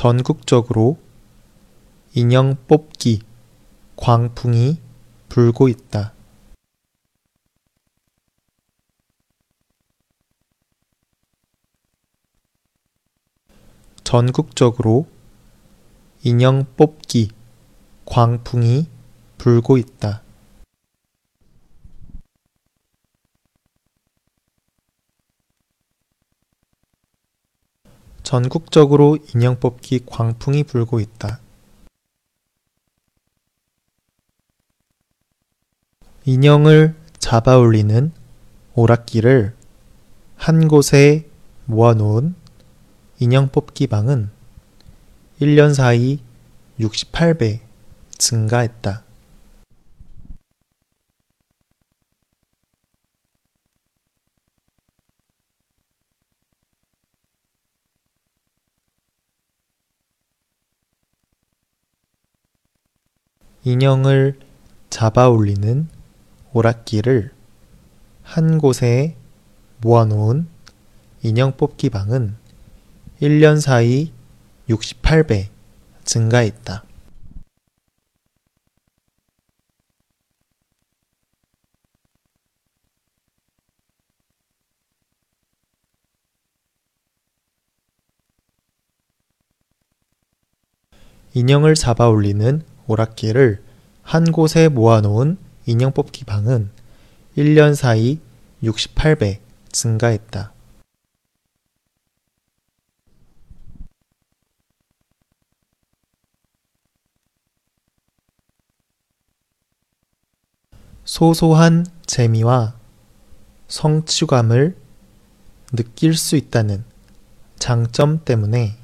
전국적으로 인형 뽑기 광풍이 불고 있다. 전국적으로 인형 뽑기 광풍이 불고 있다. 전국적으로 인형 뽑기 광풍이 불고 있다. 인형을 잡아 올리는 오락기를 한 곳에 모아놓은 인형 뽑기 방은 1년 사이 68배 증가했다. 인형을 잡아 올리는 오락기를 한 곳에 모아놓은 인형 뽑기 방은 1년 사이 68배 증가했다. 인형을 잡아 올리는 오락기를 한 곳에 모아놓은 인형 뽑기 방은 1년 사이 68배 증가했다. 소소한 재미와 성취감을 느낄 수 있다는 장점 때문에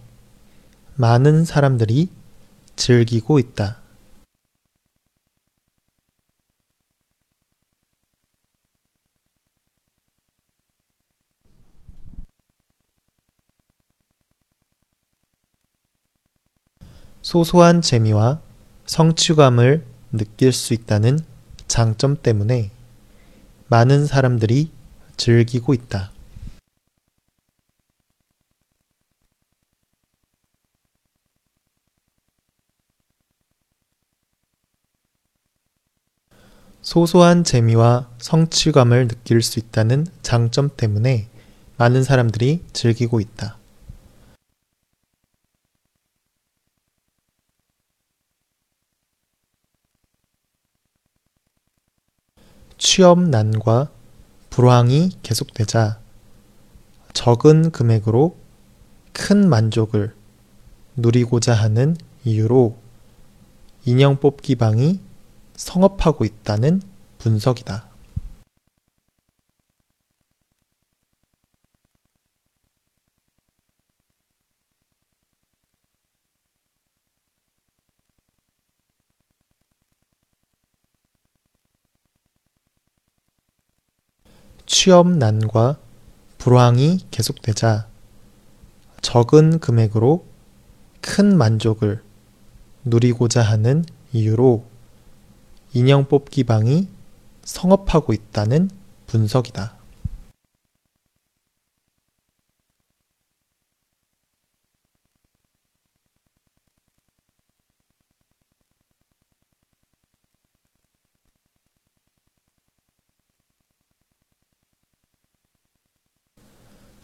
많은 사람들이 즐기고 있다. 소소한 재미와 성취감을 느낄 수 있다는 장점 때문에 많은 사람들이 즐기고 있다. 소소한 재미와 성취감을 느낄 수 있다는 장점 때문에 많은 사람들이 즐기고 있다. 취업난과 불황이 계속되자 적은 금액으로 큰 만족을 누리고자 하는 이유로 인형 뽑기 방이 성업하고 있다는 분석이다. 취업난과 불황이 계속되자 적은 금액으로 큰 만족을 누리고자 하는 이유로 인형 뽑기 방이 성업하고 있다는 분석이다.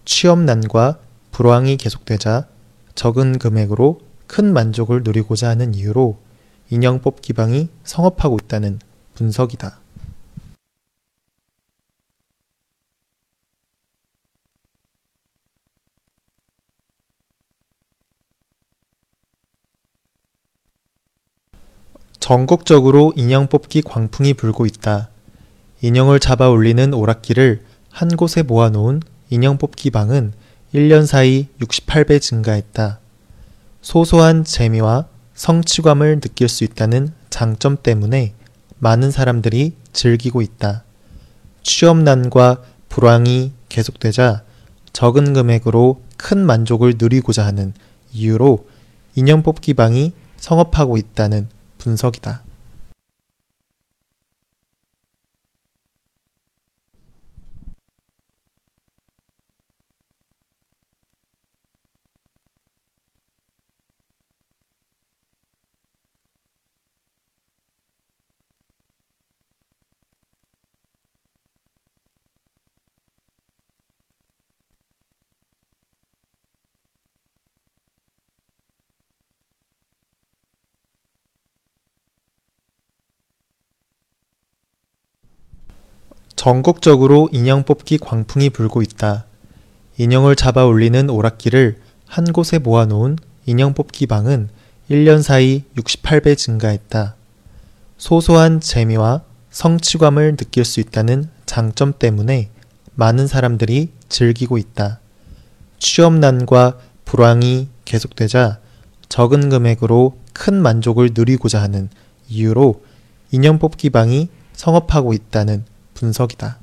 취업난과 불황이 계속되자 적은 금액으로 큰 만족을 누리고자 하는 이유로 인형 뽑기 방이 성업하고 있다는 분석이다. 전국적으로 인형 뽑기 광풍이 불고 있다. 인형을 잡아 올리는 오락기를 한 곳에 모아놓은 인형 뽑기 방은 1년 사이 68배 증가했다. 소소한 재미와 성취감을 느낄 수 있다는 장점 때문에 많은 사람들이 즐기고 있다. 취업난과 불황이 계속되자 적은 금액으로 큰 만족을 누리고자 하는 이유로 인형 뽑기 방이 성업하고 있다는 분석이다. 전국적으로 인형 뽑기 광풍이 불고 있다. 인형을 잡아 올리는 오락기를 한 곳에 모아놓은 인형 뽑기 방은 1년 사이 68배 증가했다. 소소한 재미와 성취감을 느낄 수 있다는 장점 때문에 많은 사람들이 즐기고 있다. 취업난과 불황이 계속되자 적은 금액으로 큰 만족을 누리고자 하는 이유로 인형 뽑기 방이 성업하고 있다는 분석이다.